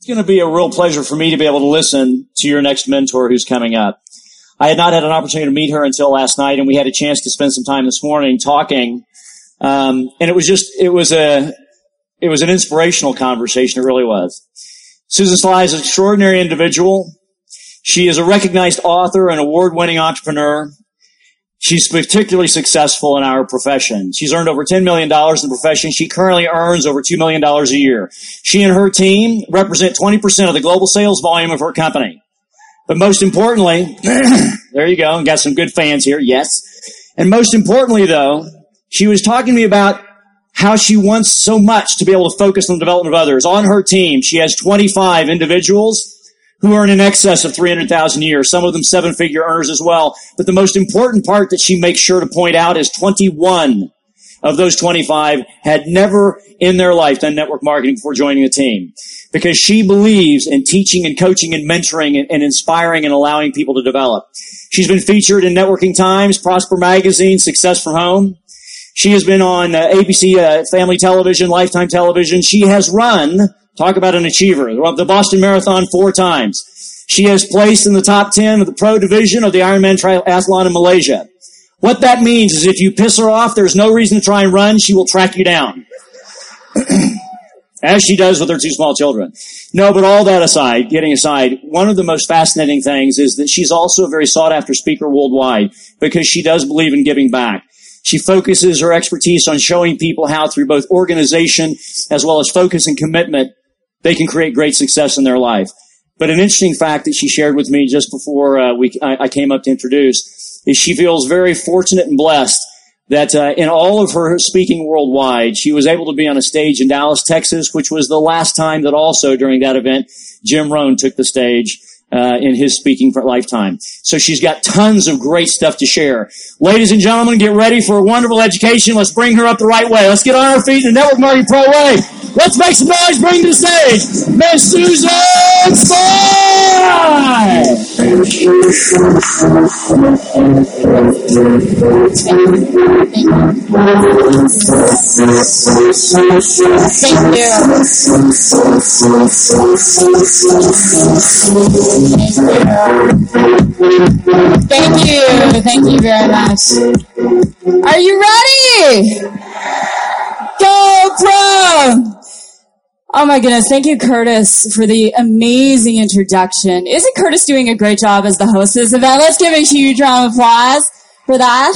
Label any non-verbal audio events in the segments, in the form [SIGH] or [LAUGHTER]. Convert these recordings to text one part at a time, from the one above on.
It's going to be a real pleasure for me to be able to listen to your next mentor who's coming up. I had not had an opportunity to meet her until last night, and we had a chance to spend some time this morning talking. Um, and it was just, it was a, it was an inspirational conversation. It really was. Susan Sly is an extraordinary individual. She is a recognized author and award-winning entrepreneur. She's particularly successful in our profession. She's earned over $10 million in the profession. She currently earns over $2 million a year. She and her team represent 20% of the global sales volume of her company. But most importantly, [CLEARS THROAT] there you go, and got some good fans here, yes. And most importantly though, she was talking to me about how she wants so much to be able to focus on the development of others. On her team, she has 25 individuals who earn in excess of 300,000 a year, some of them seven figure earners as well. But the most important part that she makes sure to point out is 21 of those 25 had never in their life done network marketing before joining the team because she believes in teaching and coaching and mentoring and, and, inspiring and allowing people to develop. She's been featured in Networking Times, Prosper Magazine, Success from Home. She has been on uh, ABC uh, Family Television, Lifetime Television. She has run Talk about an achiever. The Boston Marathon four times. She has placed in the top 10 of the pro division of the Ironman Triathlon in Malaysia. What that means is if you piss her off, there's no reason to try and run. She will track you down. [CLEARS THROAT] As she does with her two small children. No, but all that aside, getting aside, one of the most fascinating things is that she's also a very sought after speaker worldwide because she does believe in giving back. She focuses her expertise on showing people how through both organization as well as focus and commitment they can create great success in their life. But an interesting fact that she shared with me just before uh, we I, I, came up to introduce is she feels very fortunate and blessed that uh, in all of her speaking worldwide, she was able to be on a stage in Dallas, Texas, which was the last time that also during that event Jim Rohn took the stage uh, in his speaking for lifetime. So she's got tons of great stuff to share. Ladies and gentlemen, get ready for a wonderful education. Let's bring her up the right way. Let's get on our feet in the Network Marketing Pro way. Let's make some noise. Bring to the stage Miss Susan Sly. Thank you. Thank you. Thank you very much. Are you ready? Go Pro! Oh my goodness. Thank you, Curtis, for the amazing introduction. Isn't Curtis doing a great job as the host of this event? Let's give a huge round of applause for that.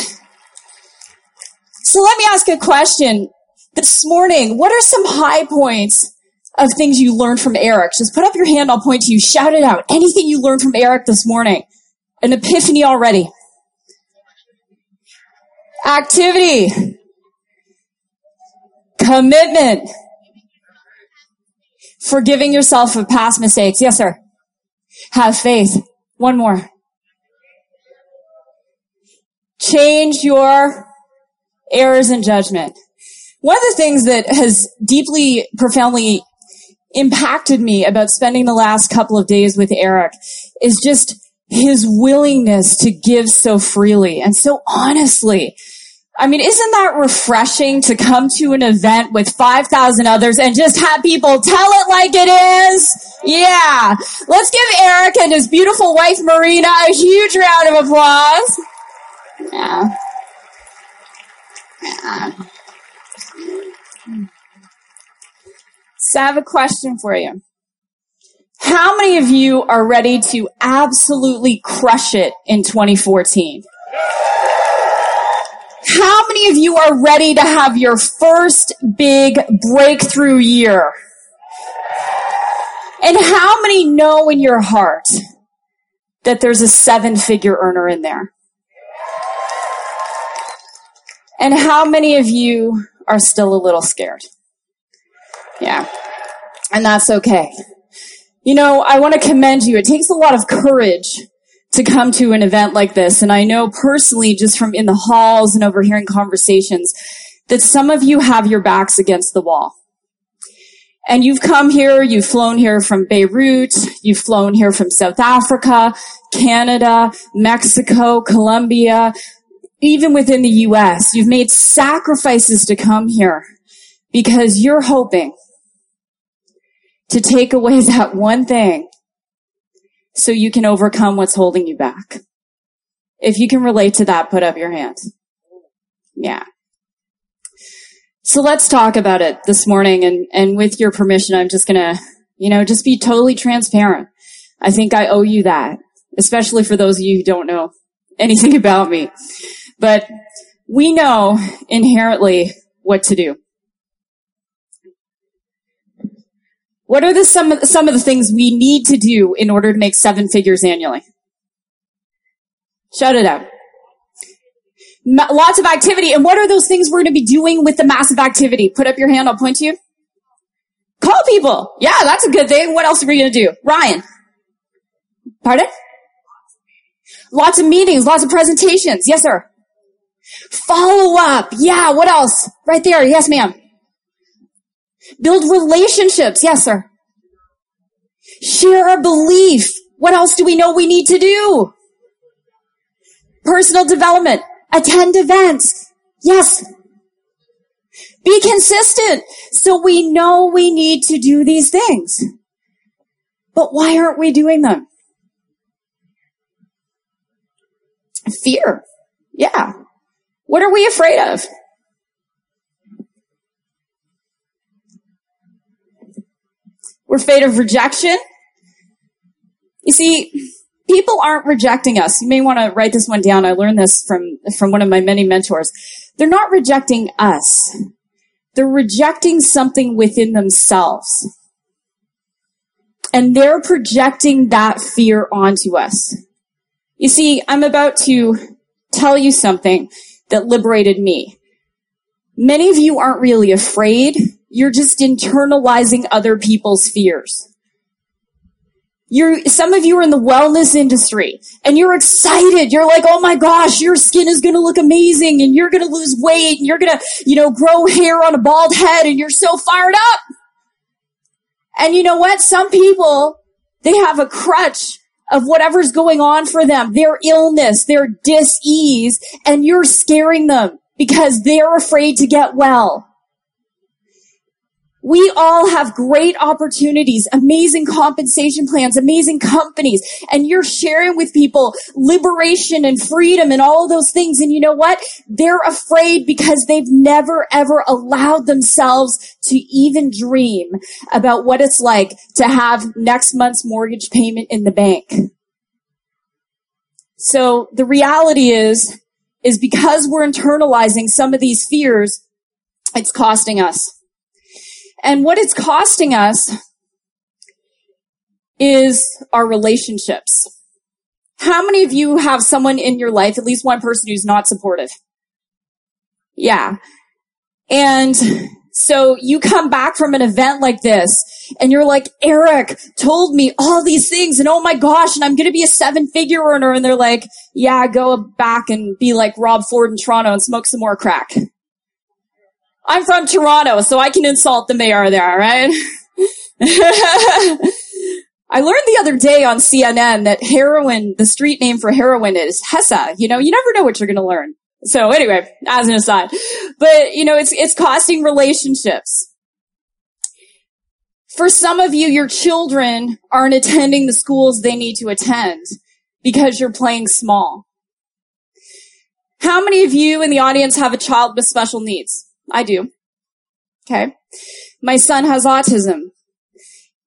So let me ask a question. This morning, what are some high points of things you learned from Eric. Just put up your hand. I'll point to you. Shout it out. Anything you learned from Eric this morning. An epiphany already. Activity. Commitment. Forgiving yourself of past mistakes. Yes, sir. Have faith. One more. Change your errors in judgment. One of the things that has deeply, profoundly impacted me about spending the last couple of days with Eric is just his willingness to give so freely and so honestly. I mean, isn't that refreshing to come to an event with 5,000 others and just have people tell it like it is? Yeah. Let's give Eric and his beautiful wife Marina a huge round of applause. Yeah. yeah. So I have a question for you. How many of you are ready to absolutely crush it in 2014? How many of you are ready to have your first big breakthrough year? And how many know in your heart that there's a seven figure earner in there? And how many of you are still a little scared? Yeah. And that's okay. You know, I want to commend you. It takes a lot of courage to come to an event like this. And I know personally, just from in the halls and overhearing conversations, that some of you have your backs against the wall. And you've come here, you've flown here from Beirut, you've flown here from South Africa, Canada, Mexico, Colombia, even within the US. You've made sacrifices to come here because you're hoping to take away [LAUGHS] that one thing so you can overcome what's holding you back. If you can relate to that, put up your hand. Yeah. So let's talk about it this morning and, and with your permission, I'm just gonna, you know, just be totally transparent. I think I owe you that, especially for those of you who don't know [LAUGHS] anything about me. But we know inherently what to do. What are the some of, some of the things we need to do in order to make seven figures annually? Shout it out. lots of activity. And what are those things we're going to be doing with the massive activity? Put up your hand. I'll point to you. Call people. Yeah, that's a good thing. What else are we going to do? Ryan. Pardon? Lots of meetings, lots of presentations. Yes, sir. Follow up. Yeah, what else? Right there. Yes, ma'am. Build relationships. Yes, sir. Share a belief. What else do we know we need to do? Personal development. Attend events. Yes. Be consistent. So we know we need to do these things. But why aren't we doing them? Fear. Yeah. What are we afraid of? We're afraid of rejection. You see, people aren't rejecting us. You may want to write this one down. I learned this from, from one of my many mentors. They're not rejecting us. They're rejecting something within themselves. And they're projecting that fear onto us. You see, I'm about to tell you something that liberated me. Many of you aren't really afraid. You're just internalizing other people's fears. You're, some of you are in the wellness industry and you're excited. You're like, oh my gosh, your skin is going to look amazing and you're going to lose weight and you're going to, you know, grow hair on a bald head and you're so fired up. And you know what? Some people, they have a crutch of whatever's going on for them, their illness, their dis-ease, and you're scaring them because they're afraid to get well. We all have great opportunities, amazing compensation plans, amazing companies, and you're sharing with people liberation and freedom and all those things. And you know what? They're afraid because they've never ever allowed themselves to even dream about what it's like to have next month's mortgage payment in the bank. So the reality is, is because we're internalizing some of these fears, it's costing us. And what it's costing us is our relationships. How many of you have someone in your life, at least one person who's not supportive? Yeah. And so you come back from an event like this and you're like, Eric told me all these things and oh my gosh, and I'm going to be a seven figure earner. And they're like, yeah, go back and be like Rob Ford in Toronto and smoke some more crack. I'm from Toronto, so I can insult the mayor there, right? [LAUGHS] I learned the other day on CNN that heroin, the street name for heroin is Hessa. You know, you never know what you're going to learn. So anyway, as an aside, but you know, it's, it's costing relationships. For some of you, your children aren't attending the schools they need to attend because you're playing small. How many of you in the audience have a child with special needs? I do. Okay. My son has autism.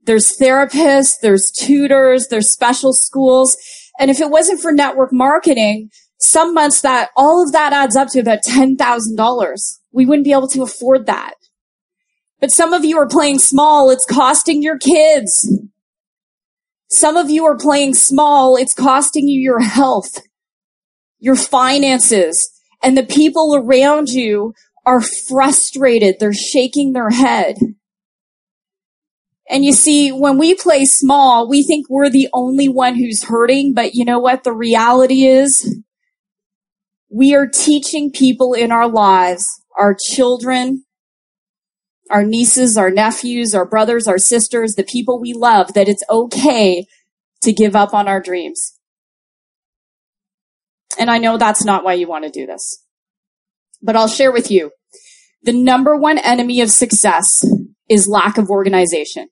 There's therapists, there's tutors, there's special schools. And if it wasn't for network marketing, some months that all of that adds up to about $10,000. We wouldn't be able to afford that. But some of you are playing small. It's costing your kids. Some of you are playing small. It's costing you your health, your finances, and the people around you are frustrated. They're shaking their head. And you see, when we play small, we think we're the only one who's hurting, but you know what? The reality is we are teaching people in our lives, our children, our nieces, our nephews, our brothers, our sisters, the people we love, that it's okay to give up on our dreams. And I know that's not why you want to do this. But I'll share with you the number one enemy of success is lack of organization.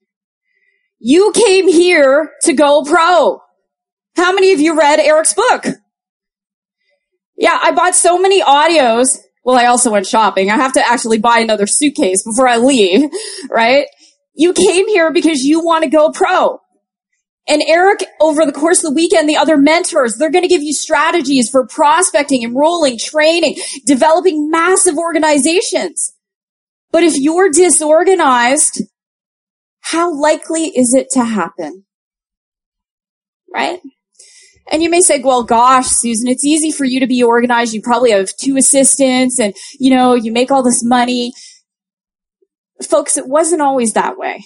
You came here to go pro. How many of you read Eric's book? Yeah, I bought so many audios. Well, I also went shopping. I have to actually buy another suitcase before I leave, [LAUGHS] right? You came here because you want to go pro. And Eric, over the course of the weekend, the other mentors, they're going to give you strategies for prospecting, enrolling, training, developing massive organizations. But if you're disorganized, how likely is it to happen? Right? And you may say, well, gosh, Susan, it's easy for you to be organized. You probably have two assistants and, you know, you make all this money. Folks, it wasn't always that way.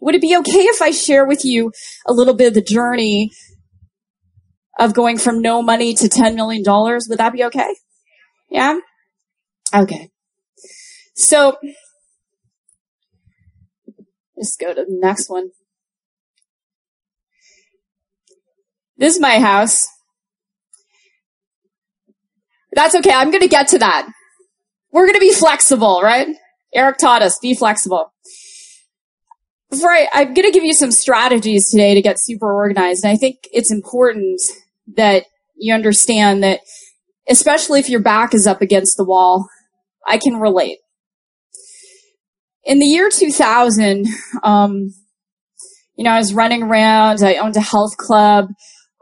Would it be okay if I share with you a little bit of the journey of going from no money to $10 million? Would that be okay? Yeah? Okay. So, let's go to the next one. This is my house. That's okay. I'm going to get to that. We're going to be flexible, right? Eric taught us, be flexible. I, I'm going to give you some strategies today to get super organized. And I think it's important that you understand that, especially if your back is up against the wall, I can relate. In the year 2000, um, you know, I was running around. I owned a health club.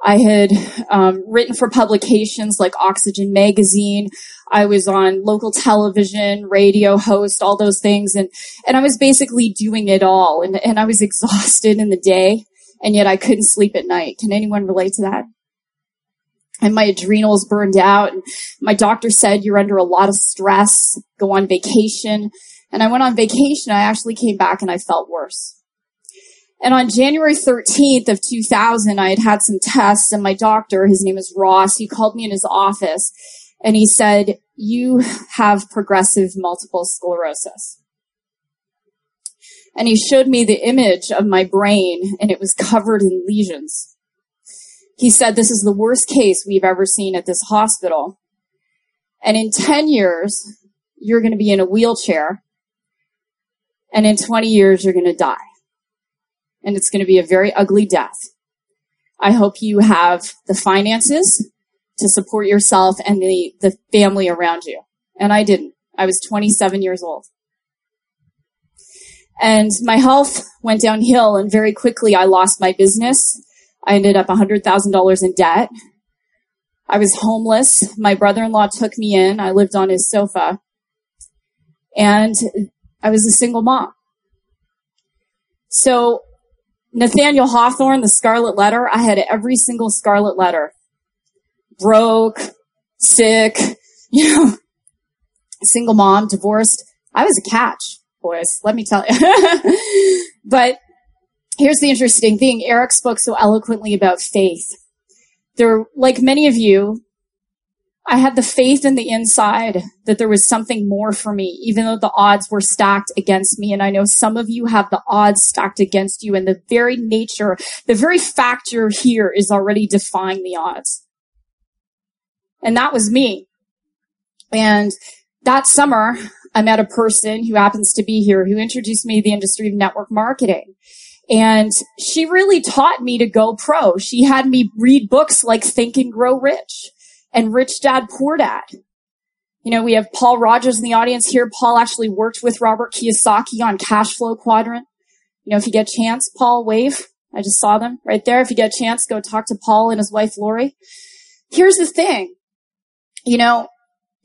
I had um, written for publications like Oxygen Magazine. I was on local television, radio host, all those things, and and I was basically doing it all. And and I was [LAUGHS] exhausted in the day, and yet I couldn't sleep at night. Can anyone relate to that? And my adrenals burned out. And my doctor said you're under a lot of stress. Go on vacation. And I went on vacation. I actually came back and I felt worse. And on January 13th of 2000, I had had some tests and my doctor, his name is Ross, he called me in his office and he said, you have progressive multiple sclerosis. And he showed me the image of my brain and it was covered in lesions. He said, this is the worst case we've ever seen at this hospital. And in 10 years, you're going to be in a wheelchair. And in 20 years, you're going to die and it's going to be a very ugly death. I hope you have the finances to support yourself and the, the family around you. And I didn't. I was 27 years old. And my health [LAUGHS] went downhill and very quickly I lost my business. I ended up $100,000 in debt. I was homeless. My brother-in-law took me in. I lived on his sofa. And I was a single mom. So Nathaniel Hawthorne, the Scarlet Letter, I had every single Scarlet Letter. Broke, sick, [LAUGHS] you know, single mom, divorced. I was a catch, boys, let me tell you. [LAUGHS] but here's the interesting thing. Eric spoke so eloquently about faith. There, like many of you, I had the faith in the inside that there was something more for me, even though the odds were stacked against me. And I know some of you have the odds stacked against you and the very nature, the very factor here is already defying the odds. And that was me. And that summer, I met a person who happens to be here who introduced me to the industry of network marketing. And she really taught me to go pro. She had me read books like Think and Grow Rich and Rich Dad Poor Dad. You know, we have Paul Rogers in the audience here. Paul actually worked with Robert Kiyosaki on Cash Flow Quadrant. You know, if you get a chance, Paul, wave. I just saw them right there. If you get a chance, go talk to Paul and his wife, Lori. Here's the thing. You know,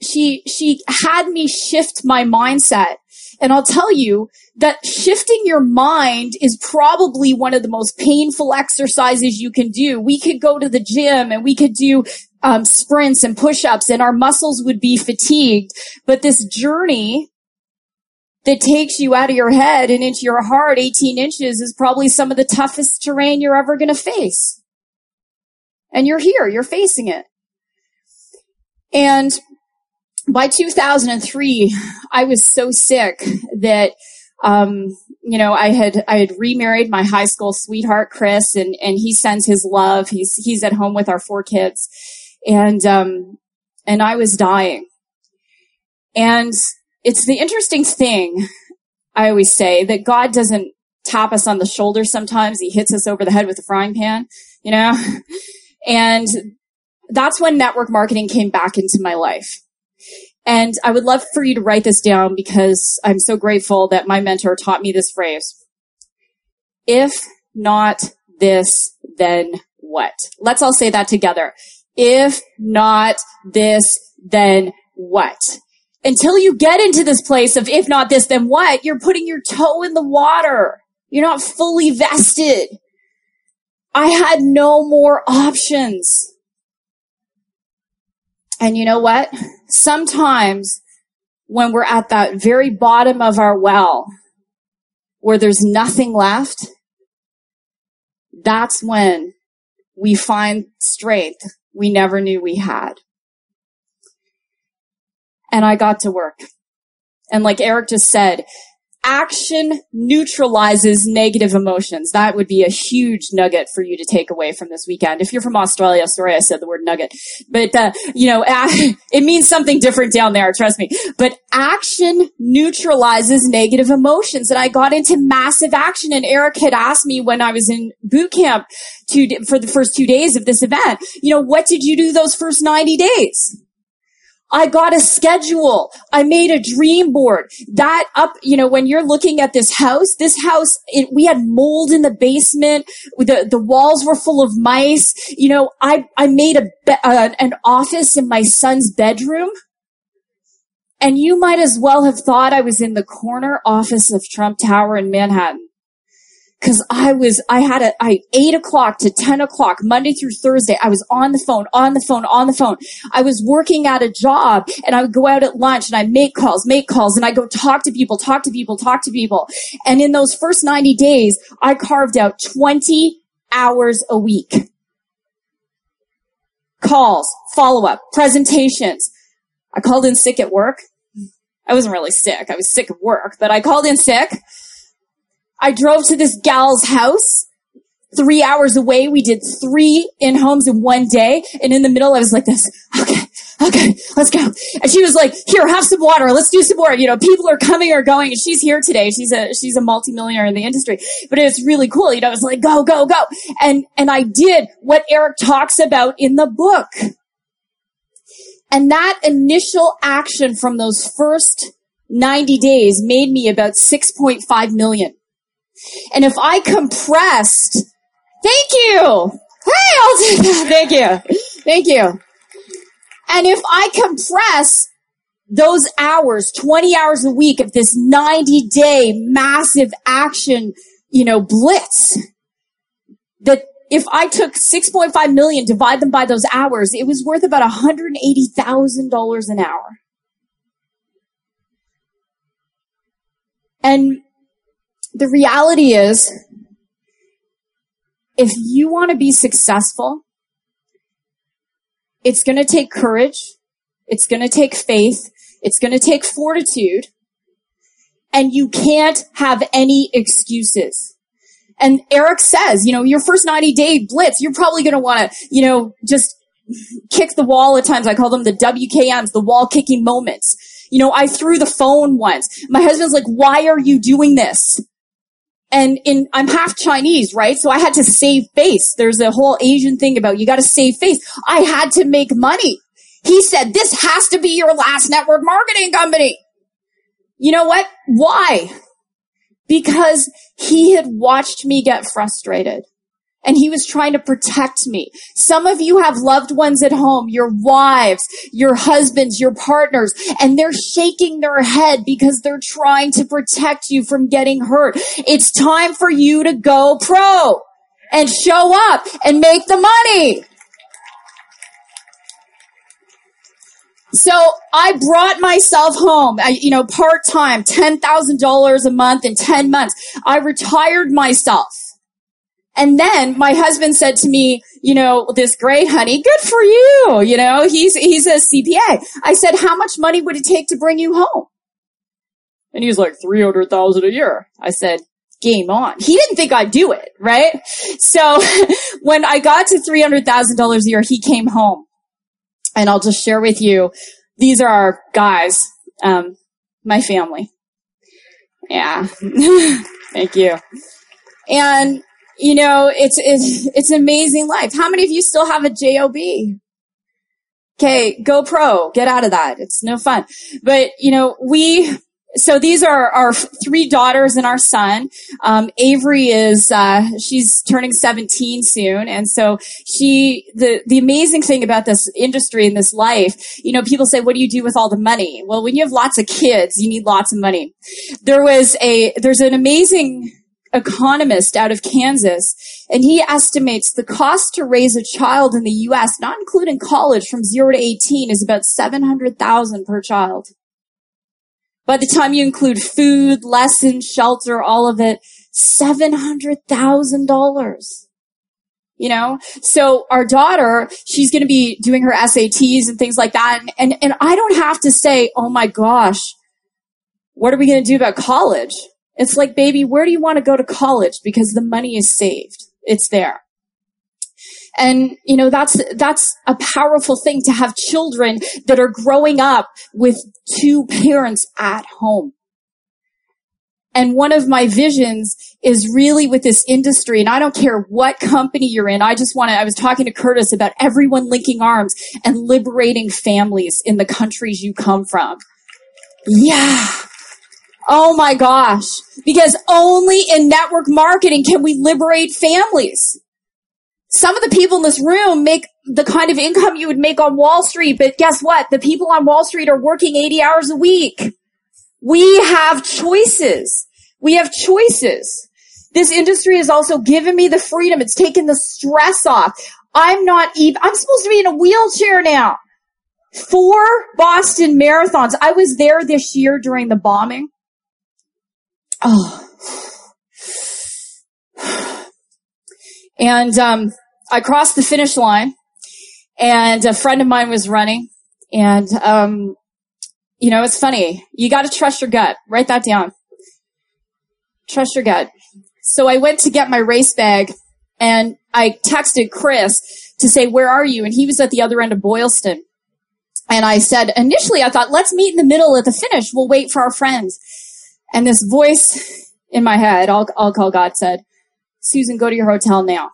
she, she had me shift my mindset. And I'll tell you that shifting your mind is probably one of the most painful exercises you can do. We could go to the gym and we could do um, sprints and push-ups and our muscles would be fatigued. But this journey that takes you out of your head and into your heart 18 inches is probably some of the toughest terrain you're ever going to face. And you're here, you're facing it. And by 2003, I was so sick that, um, you know, I had, I had remarried my high school sweetheart, Chris, and, and he sends his love. He's, he's at home with our four kids and um, and I was dying. And it's the interesting thing I always say that God doesn't tap us on the shoulder sometimes. He hits us over the head with a frying pan, you know? [LAUGHS] And that's when network marketing came back into my life. And I would love for you to write this down because I'm so grateful that my mentor taught me this phrase. If not this, then what? Let's all say that together. If not this, then what? Until you get into this place of if not this, then what? You're putting your toe in the water. You're not fully vested. I had no more options. And you know what? Sometimes when we're at that very bottom of our well, where there's nothing left, that's when we find strength we never knew we had. And I got to work. And like Eric just said, action neutralizes negative emotions. That would be a huge nugget for you to take away from this weekend. If you're from Australia, sorry I said the word nugget, but uh, you know, [LAUGHS] it means something different down there, trust me. But action neutralizes negative emotions. And I got into massive action and Eric had asked me when I was in boot camp two, for the first two days of this event, you know, what did you do those first 90 days? I got a schedule. I made a dream board. That up, you know, when you're looking at this house, this house, it, we had mold in the basement. The, the walls were full of mice. You know, I, I made a, uh, an office in my son's bedroom. And you might as well have thought I was in the corner office of Trump Tower in Manhattan. Cause I was, I had a, I, eight o'clock to 10 o'clock, Monday through Thursday, I was on the phone, on the phone, on the phone. I was working at a job and I would go out at lunch and I make calls, make calls and I go talk to people, talk to people, talk to people. And in those first 90 days, I carved out 20 hours a week. Calls, follow up, presentations. I called in sick at work. I wasn't really sick. I was sick at work, but I called in sick I drove to this gal's house three hours away. We did three in homes in one day. And in the middle, I was like this, okay, okay, let's go. And she was like, here, have some water. Let's do some more. You know, people are coming or going. And she's here today. She's a, she's a multimillionaire in the industry, but it's really cool. You know, it's like, go, go, go. And, and I did what Eric talks about in the book. And that initial action from those first 90 days made me about 6.5 million. And if I compressed, thank you. Hey, I'll do that. [LAUGHS] Thank you. Thank you. And if I compress those hours, 20 hours a week of this 90 day massive action, you know, blitz, that if I took 6.5 million, divide them by those hours, it was worth about $180,000 an hour. And the reality is, if you want to be successful, it's going to take courage. It's going to take faith. It's going to take fortitude. And you can't have any excuses. And Eric says, you know, your first 90 day blitz, you're probably going to want to, you know, just kick the wall at times. I call them the WKMs, the wall kicking moments. You know, I threw the phone once. My husband's like, why are you doing this? And in, I'm half Chinese, right? So I had to save face. There's a whole Asian thing about you got to save face. I had to make money. He said, this has to be your last network marketing company. You know what? Why? Because he had watched me get frustrated and he was trying to protect me. Some of you have loved ones at home, your wives, your husbands, your partners, and they're shaking their head because they're trying to protect you from getting hurt. It's time for you to go pro and show up and make the money. So I brought myself home, I, you know, part time, $10,000 a month in 10 months. I retired myself. And then my husband said to me, you know, this great honey, good for you. You know, he's, he's a CPA. I said, how much money would it take to bring you home? And he was like, 300,000 a year. I said, game on. He didn't think I'd do it, right? So [LAUGHS] when I got to $300,000 a year, he came home and I'll just share with you, these are our guys, um, my family. Yeah. [LAUGHS] Thank you. And, you know, it's, it's, it's an amazing life. How many of you still have a job? Okay, go pro. Get out of that. It's no fun. But, you know, we, so these are our three daughters and our son. Um, Avery is uh, she's turning 17 soon, and so she the the amazing thing about this industry and this life, you know, people say, "What do you do with all the money?" Well, when you have lots of kids, you need lots of money. There was a there's an amazing economist out of Kansas, and he estimates the cost to raise a child in the U.S., not including college, from zero to 18, is about 700,000 per child. By the time you include food, lessons, shelter, all of it, $700,000. You know? So our daughter, she's going to be doing her SATs and things like that. And, and, and I don't have to say, oh my gosh, what are we going to do about college? It's like, baby, where do you want to go to college? Because the money is saved. It's there. And, you know, that's, that's a powerful thing to have children that are growing up with two parents at home. And one of my visions is really with this industry. And I don't care what company you're in. I just want to, I was talking to Curtis about everyone linking arms and liberating families in the countries you come from. Yeah. Oh my gosh. Because only in network marketing can we liberate families. Some of the people in this room make the kind of income you would make on Wall Street, but guess what? The people on Wall Street are working 80 hours a week. We have choices. We have choices. This industry has also given me the freedom. It's taken the stress off. I'm not even, I'm supposed to be in a wheelchair now. Four Boston marathons. I was there this year during the bombing. Oh. [SIGHS] And um, I crossed the finish line, and a friend of mine was running, and um, you know, it's funny. You got to trust your gut. Write that down. Trust your gut. So I went to get my race bag, and I texted Chris to say, "Where are you?" And he was at the other end of Boylston. And I said, initially, I thought, let's meet in the middle at the finish. We'll wait for our friends. And this voice in my head, I'll, I'll call God said, Susan, go to your hotel now.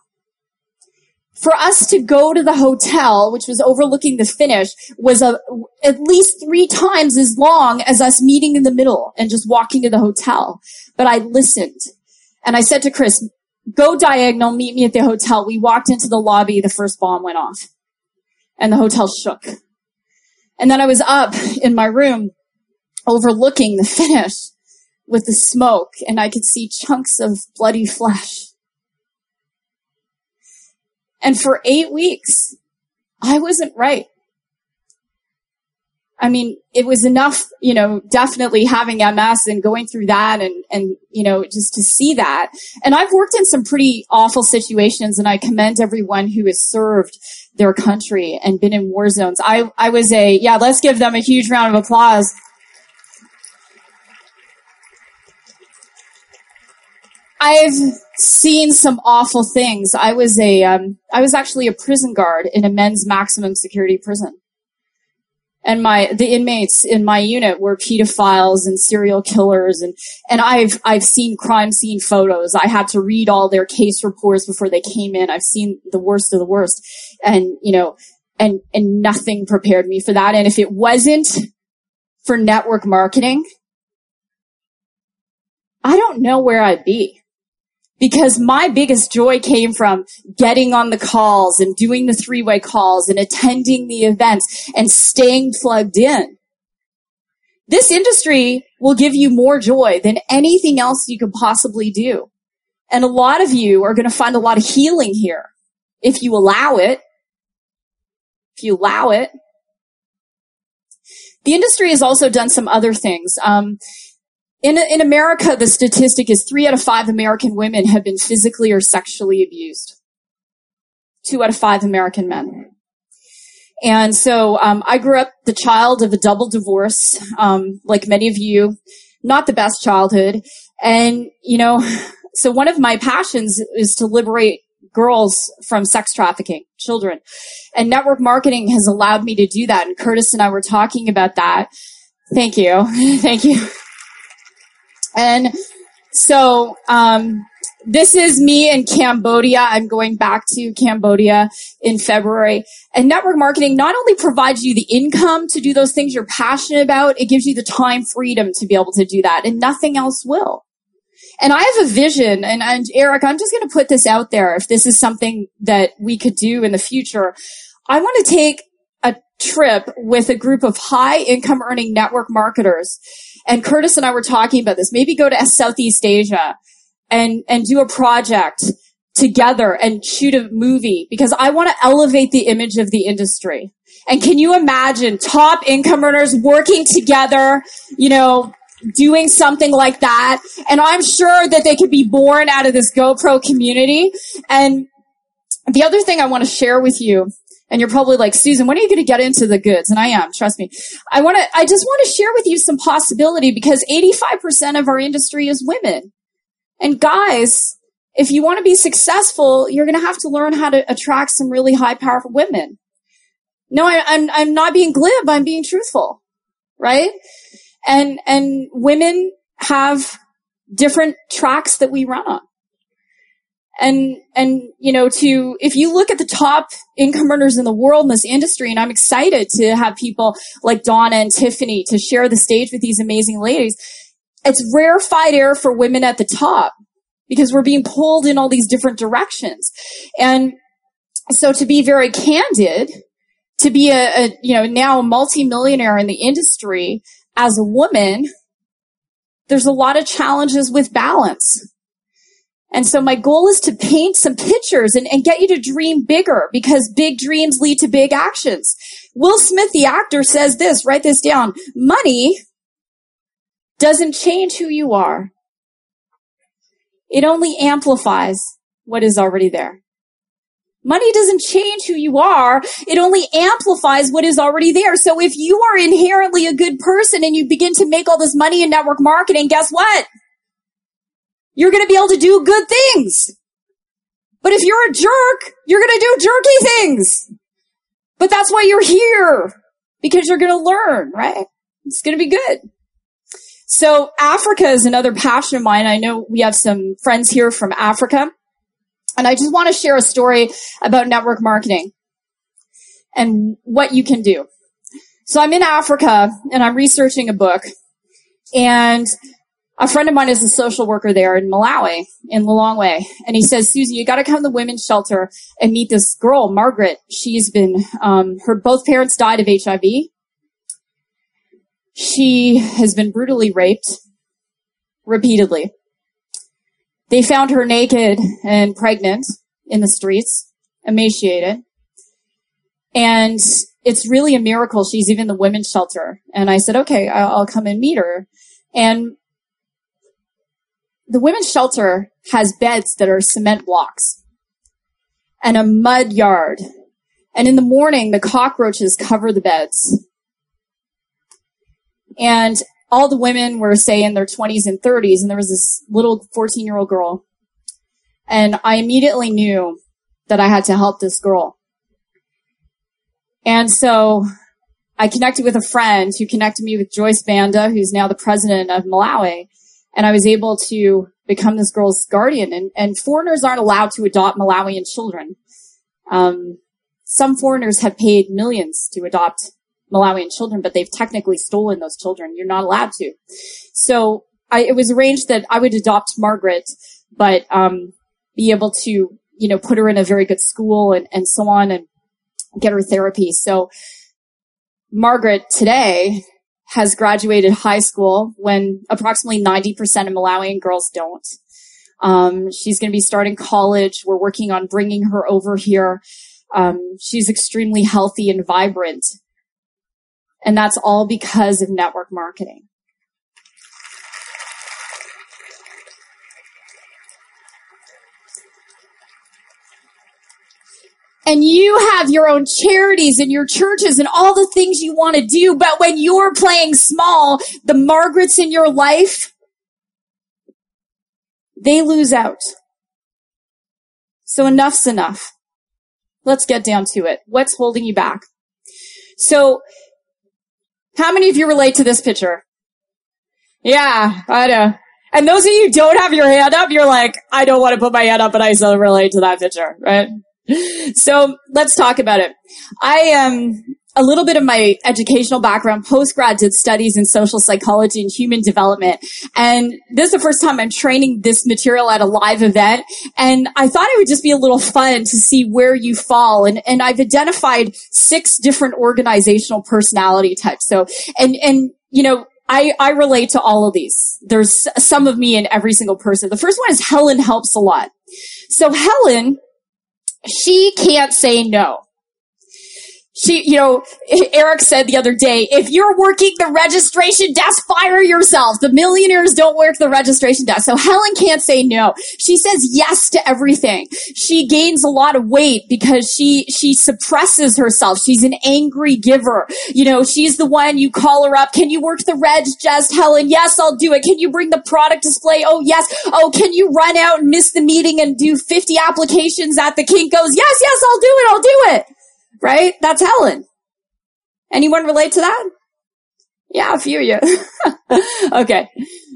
For us to go to the hotel, which was overlooking the finish, was a, at least three times as long as us meeting in the middle and just walking to the hotel. But I listened and I said to Chris, go diagonal, meet me at the hotel. We walked into the lobby. The first bomb went off and the hotel shook. And then I was up in my room overlooking the finish with the smoke and I could see chunks of bloody flesh. And for eight weeks, I wasn't right. I mean, it was enough, you know, definitely having MS and going through that and, and, you know, just to see that. And I've worked in some pretty awful situations and I commend everyone who has served their country and been in war zones. I, I was a, yeah, let's give them a huge round of applause. I've seen some awful things. I was a, um, I was actually a prison guard in a men's maximum security prison. And my, the inmates in my unit were pedophiles and serial killers and, and I've, I've seen crime scene photos. I had to read all their case reports before they came in. I've seen the worst of the worst and, you know, and, and nothing prepared me for that. And if it wasn't for network marketing, I don't know where I'd be because my biggest joy came from getting on the calls and doing the three-way calls and attending the events and staying plugged in. This industry will give you more joy than anything else you could possibly do. And a lot of you are going to find a lot of healing here if you allow it. If you allow it. The industry has also done some other things. Um, in, in America, the statistic is three out of five American women have been physically or sexually abused. Two out of five American men. And so um, I grew up the child of a double divorce, um, like many of you. Not the best childhood. And, you know, so one of my passions is to liberate girls from sex trafficking, children. And network marketing has allowed me to do that. And Curtis and I were talking about that. Thank you. [LAUGHS] Thank you. And so, um, this is me in Cambodia. I'm going back to Cambodia in February. And network marketing not only provides you the income to do those things you're passionate about, it gives you the time freedom to be able to do that and nothing else will. And I have a vision and, and Eric, I'm just going to put this out there. If this is something that we could do in the future, I want to take a trip with a group of high income earning network marketers. And Curtis and I were talking about this. Maybe go to Southeast Asia and, and do a project together and shoot a movie because I want to elevate the image of the industry. And can you imagine top income earners working together, you know, doing something like that? And I'm sure that they could be born out of this GoPro community. And the other thing I want to share with you and you're probably like, Susan, when are you going to get into the goods? And I am, trust me. I want to, I just want to share with you some possibility because 85% of our industry is women. And guys, if you want to be successful, you're going to have to learn how to attract some really high powerful women. No, I, I'm, I'm not being glib. I'm being truthful. Right? And, and women have different tracks that we run on. And, and, you know, to, if you look at the top income earners in the world in this industry, and I'm excited to have people like Donna and Tiffany to share the stage with these amazing ladies, it's rarefied air for women at the top because we're being pulled in all these different directions. And so to be very candid, to be a, a you know, now a multimillionaire in the industry as a woman, there's a lot of challenges with balance. And so my goal is to paint some pictures and, and, get you to dream bigger because big dreams lead to big actions. Will Smith, the actor, says this, write this down. Money doesn't change who you are. It only amplifies what is already there. Money doesn't change who you are. It only amplifies what is already there. So if you are inherently a good person and you begin to make all this money in network marketing, guess what? You're going to be able to do good things. But if you're a jerk, you're going to do jerky things. But that's why you're here because you're going to learn, right? It's going to be good. So Africa is another passion of mine. I know we have some friends here from Africa. And I just want to share a story about network marketing and what you can do. So I'm in Africa and I'm researching a book and a friend of mine is a social worker there in Malawi, in Lilongwe. And he says, Susie, you gotta come to the women's shelter and meet this girl, Margaret. She's been, um, her both parents died of HIV. She has been brutally raped repeatedly. They found her naked and pregnant in the streets, emaciated. And it's really a miracle. She's even the women's shelter. And I said, okay, I'll come and meet her. And the women's shelter has beds that are cement blocks and a mud yard. And in the morning, the cockroaches cover the beds. And all the women were, say, in their 20s and 30s, and there was this little 14 year old girl. And I immediately knew that I had to help this girl. And so I connected with a friend who connected me with Joyce Banda, who's now the president of Malawi. And I was able to become this girl's guardian. And, and foreigners aren't allowed to adopt Malawian children. Um, some foreigners have paid millions to adopt Malawian children, but they've technically stolen those children. You're not allowed to. So I, it was arranged that I would adopt Margaret, but um, be able to, you know, put her in a very good school and, and so on and get her therapy. So Margaret today has graduated high school when approximately 90% of Malawian girls don't. Um, she's going to be starting college. We're working on bringing her over here. Um, she's extremely healthy and vibrant. And that's all because of network marketing. And you have your own charities and your churches and all the things you want to do. But when you're playing small, the Margarets in your life, they lose out. So enough's enough. Let's get down to it. What's holding you back? So how many of you relate to this picture? Yeah, I know. And those of you don't have your hand up, you're like, I don't want to put my hand up, but I still relate to that picture, right? So let's talk about it. I am, um, a little bit of my educational background, postgrad did studies in social psychology and human development. And this is the first time I'm training this material at a live event. And I thought it would just be a little fun to see where you fall. And, and I've identified six different organizational personality types. So, and, and, you know, I, I relate to all of these. There's some of me in every single person. The first one is Helen helps a lot. So Helen, she can't say no she, you know, [LAUGHS] Eric said the other day, if you're working the registration desk, fire yourself. The millionaires don't work the registration desk. So Helen can't say no. She says yes to everything. She gains a lot of weight because she, she suppresses herself. She's an angry giver. You know, she's the one you call her up. Can you work the reg just Helen? Yes, I'll do it. Can you bring the product display? Oh, yes. Oh, can you run out and miss the meeting and do 50 applications at the Kinko's? Yes, yes, I'll do it. I'll do it right? That's Helen. Anyone relate to that? Yeah, a few of you. [LAUGHS] okay.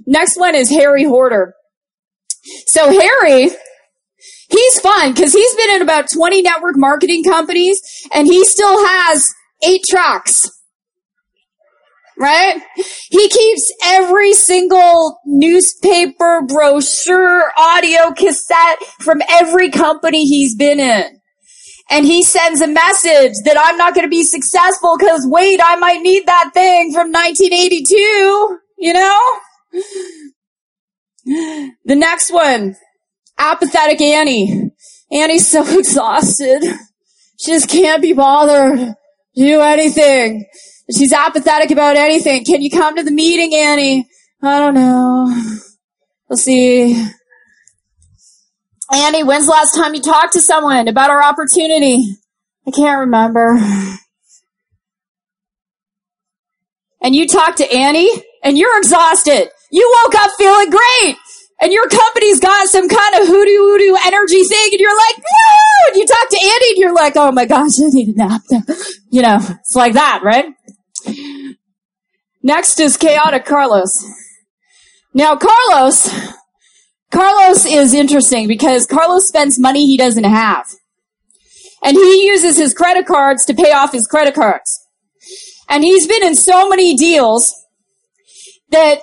Next one is Harry Hoarder. So Harry, he's fun because he's been in about 20 network marketing companies and he still has eight tracks. Right? He keeps every single newspaper, brochure, audio cassette from every company he's been in and he sends a message that I'm not going to be successful because wait, I might need that thing from 1982, you know? [GASPS] The next one, apathetic Annie. Annie's so [LAUGHS] exhausted. She just can't be bothered to do anything. She's apathetic about anything. Can you come to the meeting, Annie? I don't know. We'll see. Annie, when's the last time you talked to someone about our opportunity? I can't remember. And you talked to Annie and you're exhausted. You woke up feeling great and your company's got some kind of hoodoo hoodoo energy thing and you're like, no! And you talk to Annie and you're like, oh my gosh, I need a nap. [LAUGHS] You know, it's like that, right? Next is chaotic Carlos. Now Carlos, Carlos is interesting because Carlos spends money he doesn't have. And he uses his credit cards to pay off his credit cards. And he's been in so many deals that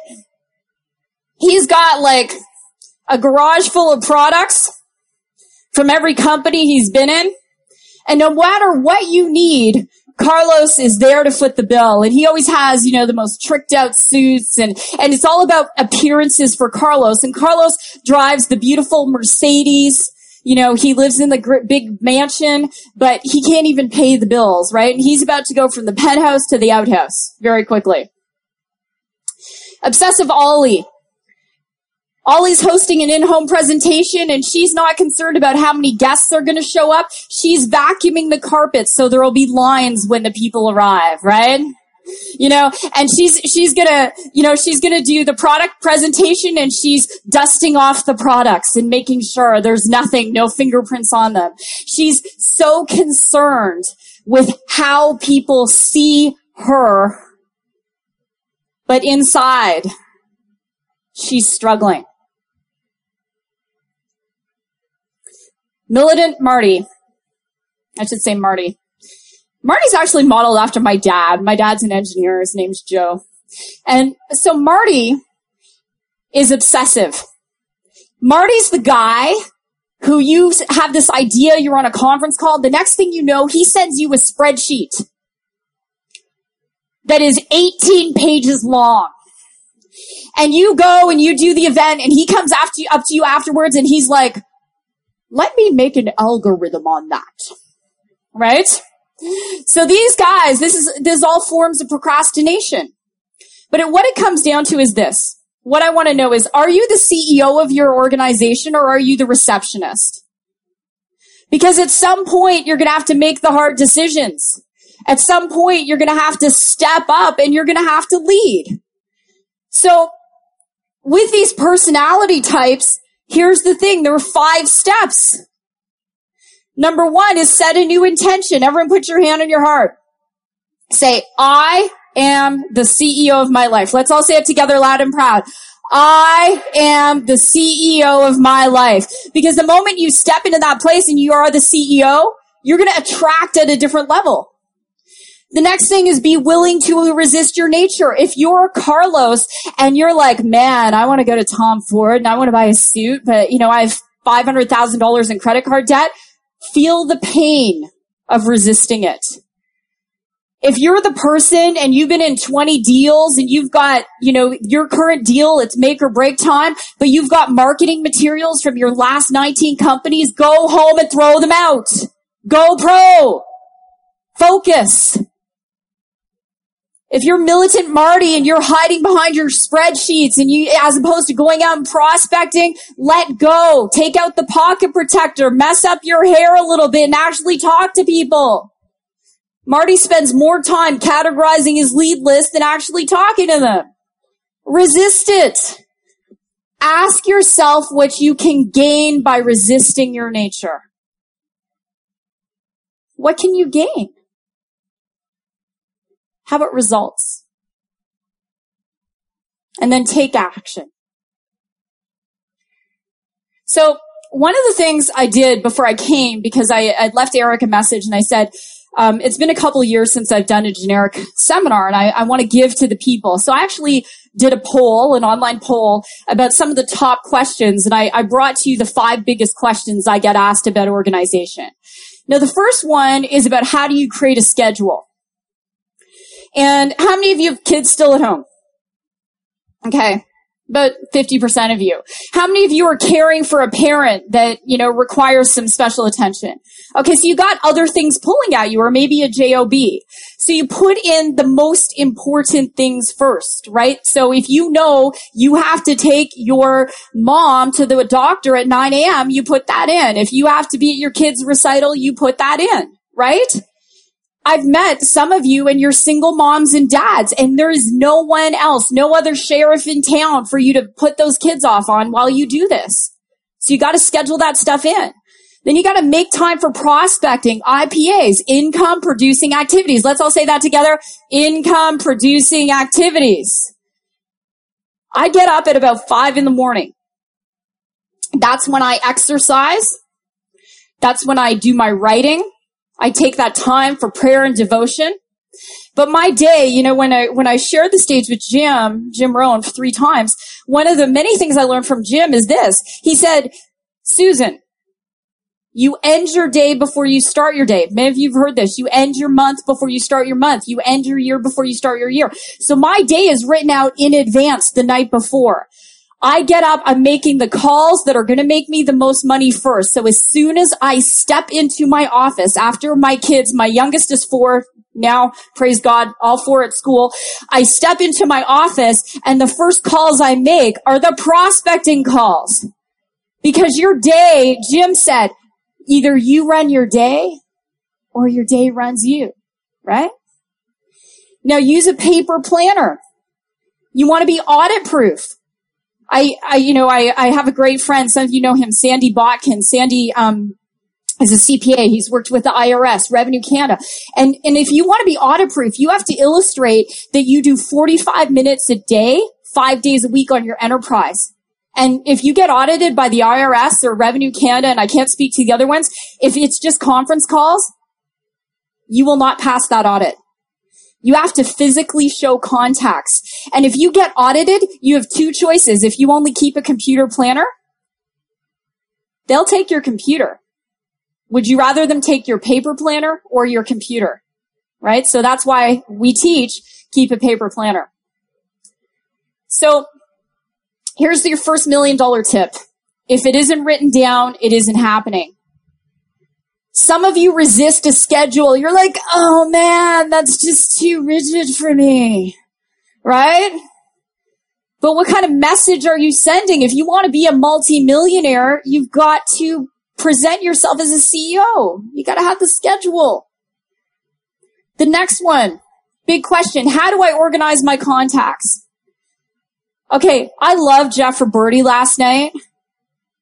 he's got like a garage full of products from every company he's been in. And no matter what you need, Carlos is there to foot the bill and he always has, you know, the most tricked out suits and, and it's all about appearances for Carlos and Carlos drives the beautiful Mercedes. You know, he lives in the big mansion, but he can't even pay the bills, right? And he's about to go from the penthouse to the outhouse very quickly. Obsessive Ollie. Ollie's hosting an in-home presentation and she's not concerned about how many guests are going to show up. She's vacuuming the carpet so there will be lines when the people arrive, right? You know, and she's, she's gonna, you know, she's gonna do the product presentation and she's dusting off the products and making sure there's nothing, no fingerprints on them. She's so concerned with how people see her, but inside, she's struggling. Militant Marty. I should say Marty. Marty's actually modeled after my dad. My dad's an engineer. His name's Joe. And so Marty is obsessive. Marty's the guy who you have this idea, you're on a conference call. The next thing you know, he sends you a spreadsheet that is 18 pages long. And you go and you do the event and he comes after you, up to you afterwards and he's like, let me make an algorithm on that. Right? So these guys, this is, this is all forms of procrastination. But it, what it comes down to is this. What I want to know is, are you the CEO of your organization or are you the receptionist? Because at some point you're going to have to make the hard decisions. At some point you're going to have to step up and you're going to have to lead. So with these personality types, Here's the thing. There are five steps. Number one is set a new intention. Everyone put your hand on your heart. Say, I am the CEO of my life. Let's all say it together loud and proud. I am the CEO of my life. Because the moment you step into that place and you are the CEO, you're going to attract at a different level. The next thing is be willing to resist your nature. If you're Carlos and you're like, man, I want to go to Tom Ford and I want to buy a suit, but you know, I have $500,000 in credit card debt, feel the pain of resisting it. If you're the person and you've been in 20 deals and you've got, you know, your current deal, it's make or break time, but you've got marketing materials from your last 19 companies, go home and throw them out. Go pro. Focus. If you're militant Marty and you're hiding behind your spreadsheets and you, as opposed to going out and prospecting, let go. Take out the pocket protector, mess up your hair a little bit and actually talk to people. Marty spends more time categorizing his lead list than actually talking to them. Resist it. Ask yourself what you can gain by resisting your nature. What can you gain? How about results? And then take action. So one of the things I did before I came, because I, I left Eric a message and I said, um, it's been a couple years since I've done a generic seminar and I, I want to give to the people. So I actually did a poll, an online poll about some of the top questions and I, I brought to you the five biggest questions I get asked about organization. Now the first one is about how do you create a schedule? And how many of you have kids still at home? Okay. About 50% of you. How many of you are caring for a parent that, you know, requires some special attention? Okay, so you got other things pulling at you or maybe a job. So you put in the most important things first, right? So if you know you have to take your mom to the doctor at 9 a.m., you put that in. If you have to be at your kid's recital, you put that in, right? I've met some of you and you're single moms and dads and there is no one else, no other sheriff in town for you to put those kids off on while you do this. So you got to schedule that stuff in. Then you got to make time for prospecting, IPAs, income producing activities. Let's all say that together. Income producing activities. I get up at about five in the morning. That's when I exercise. That's when I do my writing. I take that time for prayer and devotion. But my day, you know, when I, when I shared the stage with Jim, Jim Rohn three times, one of the many things I learned from Jim is this. He said, Susan, you end your day before you start your day. Many of you have heard this. You end your month before you start your month. You end your year before you start your year. So my day is written out in advance the night before. I get up, I'm making the calls that are going to make me the most money first. So as soon as I step into my office after my kids, my youngest is four, now, praise God, all four at school. I step into my office and the first calls I make are the prospecting calls. Because your day, Jim said, either you run your day or your day runs you, right? Now use a paper planner. You want to be audit proof. I, I, you know, I, I have a great friend. Some of you know him, Sandy Botkin. Sandy, um, is a CPA. He's worked with the IRS, Revenue Canada. And, and if you want to be audit proof, you have to illustrate that you do 45 minutes a day, five days a week on your enterprise. And if you get audited by the IRS or Revenue Canada, and I can't speak to the other ones, if it's just conference calls, you will not pass that audit. You have to physically show contacts. And if you get audited, you have two choices. If you only keep a computer planner, they'll take your computer. Would you rather them take your paper planner or your computer? Right? So that's why we teach keep a paper planner. So here's your first million dollar tip. If it isn't written down, it isn't happening. Some of you resist a schedule. You're like, oh man, that's just too rigid for me. Right? But what kind of message are you sending? If you want to be a multimillionaire, you've got to present yourself as a CEO. You got to have the schedule. The next one, big question. How do I organize my contacts? Okay. I love Jeff Roberti last night.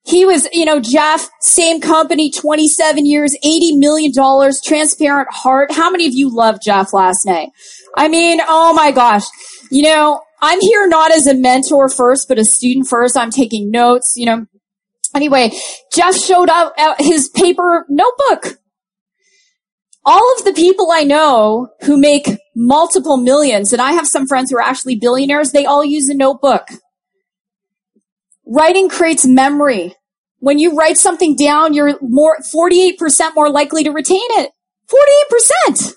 He was, you know, Jeff, same company, 27 years, $80 million, transparent heart. How many of you loved Jeff last night? I mean, oh my gosh. You know, I'm here not as a mentor first, but a student first. I'm taking notes, you know. Anyway, Jeff showed up at his paper notebook. All of the people I know who make multiple millions, and I have some friends who are actually billionaires, they all use a notebook. Writing creates memory. When you write something down, you're more, 48% more likely to retain it. 48%!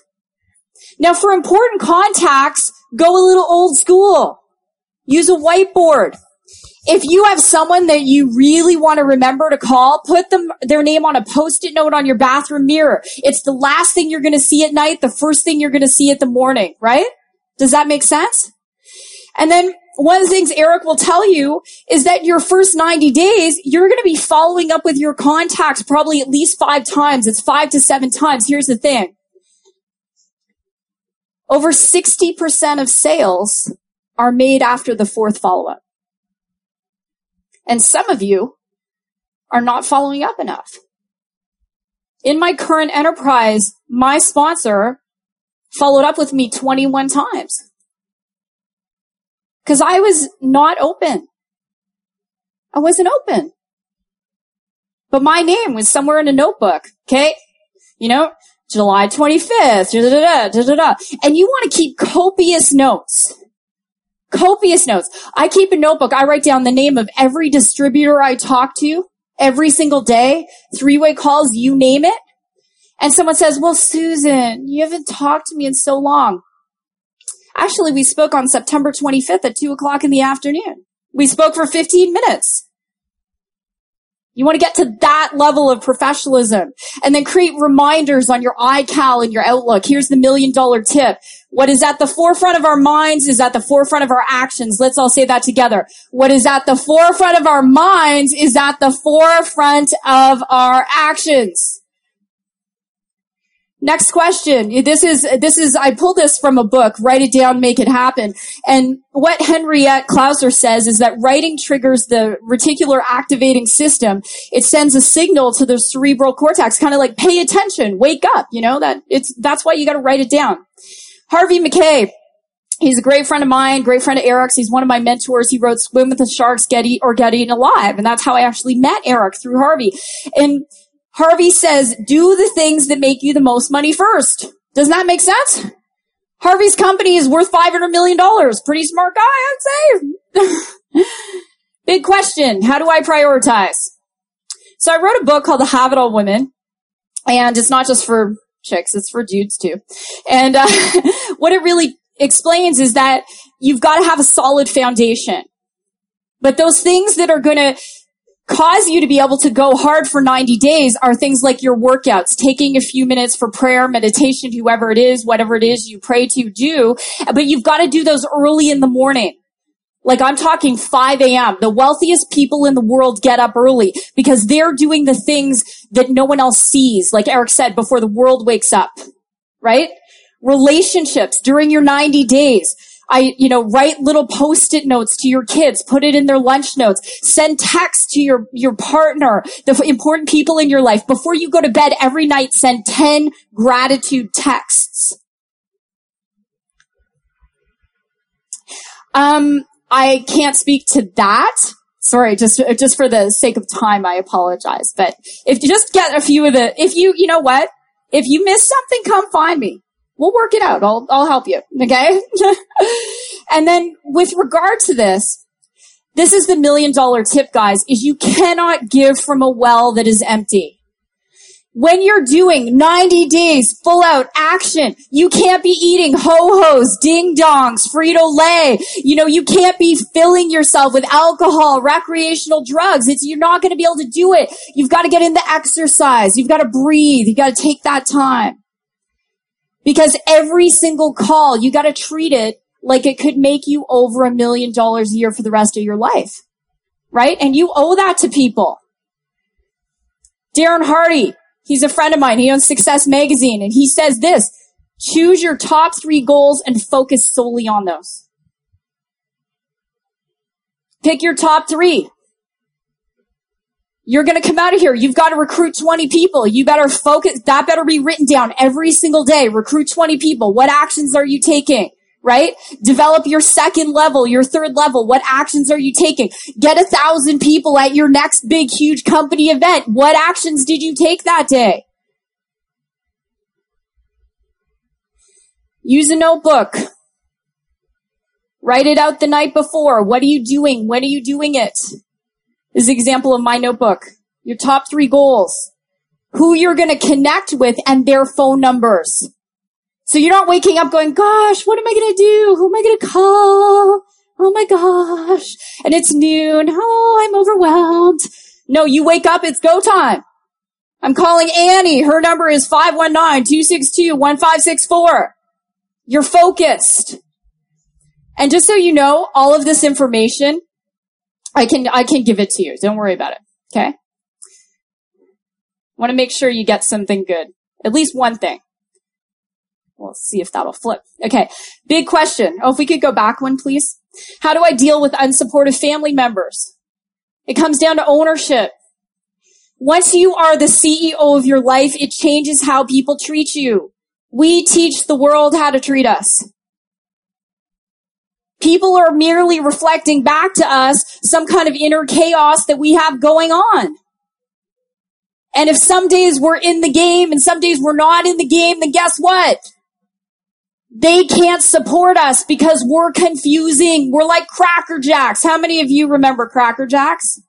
Now for important contacts, go a little old school. Use a whiteboard. If you have someone that you really want to remember to call, put them, their name on a post-it note on your bathroom mirror. It's the last thing you're going to see at night, the first thing you're going to see at the morning, right? Does that make sense? And then one of the things Eric will tell you is that your first 90 days, you're going to be following up with your contacts probably at least five times. It's five to seven times. Here's the thing. Over 60% of sales are made after the fourth follow up. And some of you are not following up enough. In my current enterprise, my sponsor followed up with me 21 times. Cause I was not open. I wasn't open. But my name was somewhere in a notebook. Okay. You know, July 25th, da, da, da, da, da, and you want to keep copious notes. Copious notes. I keep a notebook. I write down the name of every distributor I talk to every single day, three-way calls, you name it. And someone says, well, Susan, you haven't talked to me in so long. Actually, we spoke on September 25th at two o'clock in the afternoon. We spoke for 15 minutes. You want to get to that level of professionalism and then create reminders on your iCal and your Outlook. Here's the million dollar tip. What is at the forefront of our minds is at the forefront of our actions. Let's all say that together. What is at the forefront of our minds is at the forefront of our actions. Next question. This is, this is, I pulled this from a book, Write It Down, Make It Happen. And what Henriette Klauser says is that writing triggers the reticular activating system. It sends a signal to the cerebral cortex, kind of like pay attention, wake up, you know, that it's, that's why you gotta write it down. Harvey Mackay. He's a great friend of mine, great friend of Eric's. He's one of my mentors. He wrote Swim with the Sharks, Get Eat or Get Alive. And that's how I actually met Eric through Harvey. And Harvey says, do the things that make you the most money first. Doesn't that make sense? Harvey's company is worth $500 million. Pretty smart guy, I'd say. [LAUGHS] Big question. How do I prioritize? So I wrote a book called The Have It All Women. And it's not just for chicks, it's for dudes too. And uh, [LAUGHS] what it really explains is that you've got to have a solid foundation. But those things that are going to cause you to be able to go hard for 90 days are things like your workouts, taking a few minutes for prayer, meditation, whoever it is, whatever it is you pray to do. But you've got to do those early in the morning. Like I'm talking 5 a.m. The wealthiest people in the world get up early because they're doing the things that no one else sees. Like Eric said, before the world wakes up, right? Relationships during your 90 days. I, you know, write little post-it notes to your kids, put it in their lunch notes, send text to your, your partner, the important people in your life. Before you go to bed every night, send 10 gratitude texts. Um, I can't speak to that. Sorry, just, just for the sake of time, I apologize. But if you just get a few of the, if you, you know what? If you miss something, come find me. We'll work it out. I'll, I'll help you. Okay. [LAUGHS] and then with regard to this, this is the million dollar tip, guys, is you cannot give from a well that is empty. When you're doing 90 days full out action, you can't be eating ho-hos, ding-dongs, Frito-Lay. You know, you can't be filling yourself with alcohol, recreational drugs. It's, you're not going to be able to do it. You've got to get in the exercise. You've got to breathe. You've got to take that time. Because every single call, you gotta treat it like it could make you over a million dollars a year for the rest of your life. Right? And you owe that to people. Darren Hardy, he's a friend of mine. He owns Success Magazine and he says this, choose your top three goals and focus solely on those. Pick your top three. You're going to come out of here. You've got to recruit 20 people. You better focus. That better be written down every single day. Recruit 20 people. What actions are you taking? right? Develop your second level, your third level. What actions are you taking? Get a thousand people at your next big, huge company event. What actions did you take that day? Use a notebook. Write it out the night before. What are you doing? When are you doing it? Is an example of my notebook. Your top three goals. Who you're going to connect with and their phone numbers. So you're not waking up going, gosh, what am I going to do? Who am I going to call? Oh my gosh. And it's noon. Oh, I'm overwhelmed. No, you wake up. It's go time. I'm calling Annie. Her number is 519-262-1564. You're focused. And just so you know, all of this information, I can, I can give it to you. Don't worry about it. Okay. Want to make sure you get something good. At least one thing. We'll see if that'll flip. Okay. Big question. Oh, if we could go back one, please. How do I deal with unsupportive family members? It comes down to ownership. Once you are the CEO of your life, it changes how people treat you. We teach the world how to treat us. People are merely reflecting back to us some kind of inner chaos that we have going on. And if some days we're in the game and some days we're not in the game, then guess what? They can't support us because we're confusing. We're like Cracker Jacks. How many of you remember Cracker Jacks?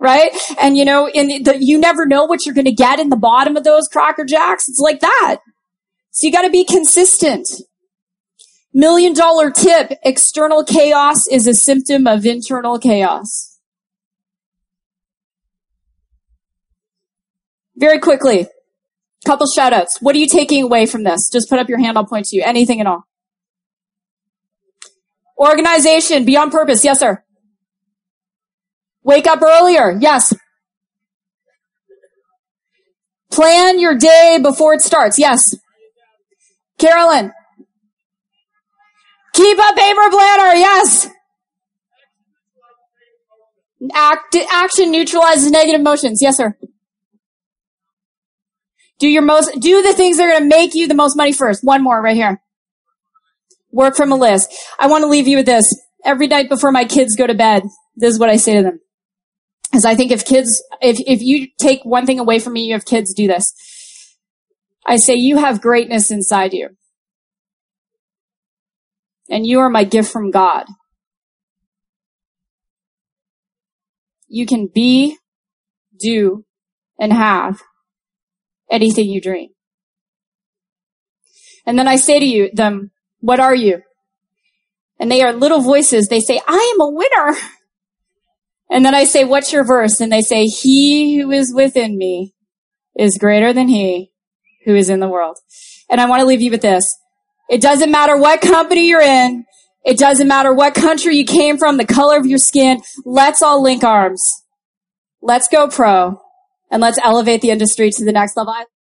Right? And you know, in the, you never know what you're going to get in the bottom of those Cracker Jacks. It's like that. So you got to be consistent. Million dollar tip. External chaos is a symptom of internal chaos. Very quickly. Couple shout outs. What are you taking away from this? Just put up your hand. I'll point to you. Anything at all. Organization. Be on purpose. Yes, sir. Wake up earlier. Yes. Plan your day before it starts. Yes. Carolyn. Keep a paper planner. Yes. Act, action neutralizes negative emotions. Yes, sir. Do your most, do the things that are going to make you the most money first. One more right here. Work from a list. I want to leave you with this. Every night before my kids go to bed, this is what I say to them. Because I think if kids, if, if you take one thing away from me, you have kids do this. I say, you have greatness inside you. And you are my gift from God. You can be, do, and have anything you dream. And then I say to you, them, what are you? And they are little voices. They say, I am a winner. And then I say, what's your verse? And they say, he who is within me is greater than he who is in the world. And I want to leave you with this. It doesn't matter what company you're in. It doesn't matter what country you came from, the color of your skin. Let's all link arms. Let's go pro and let's elevate the industry to the next level.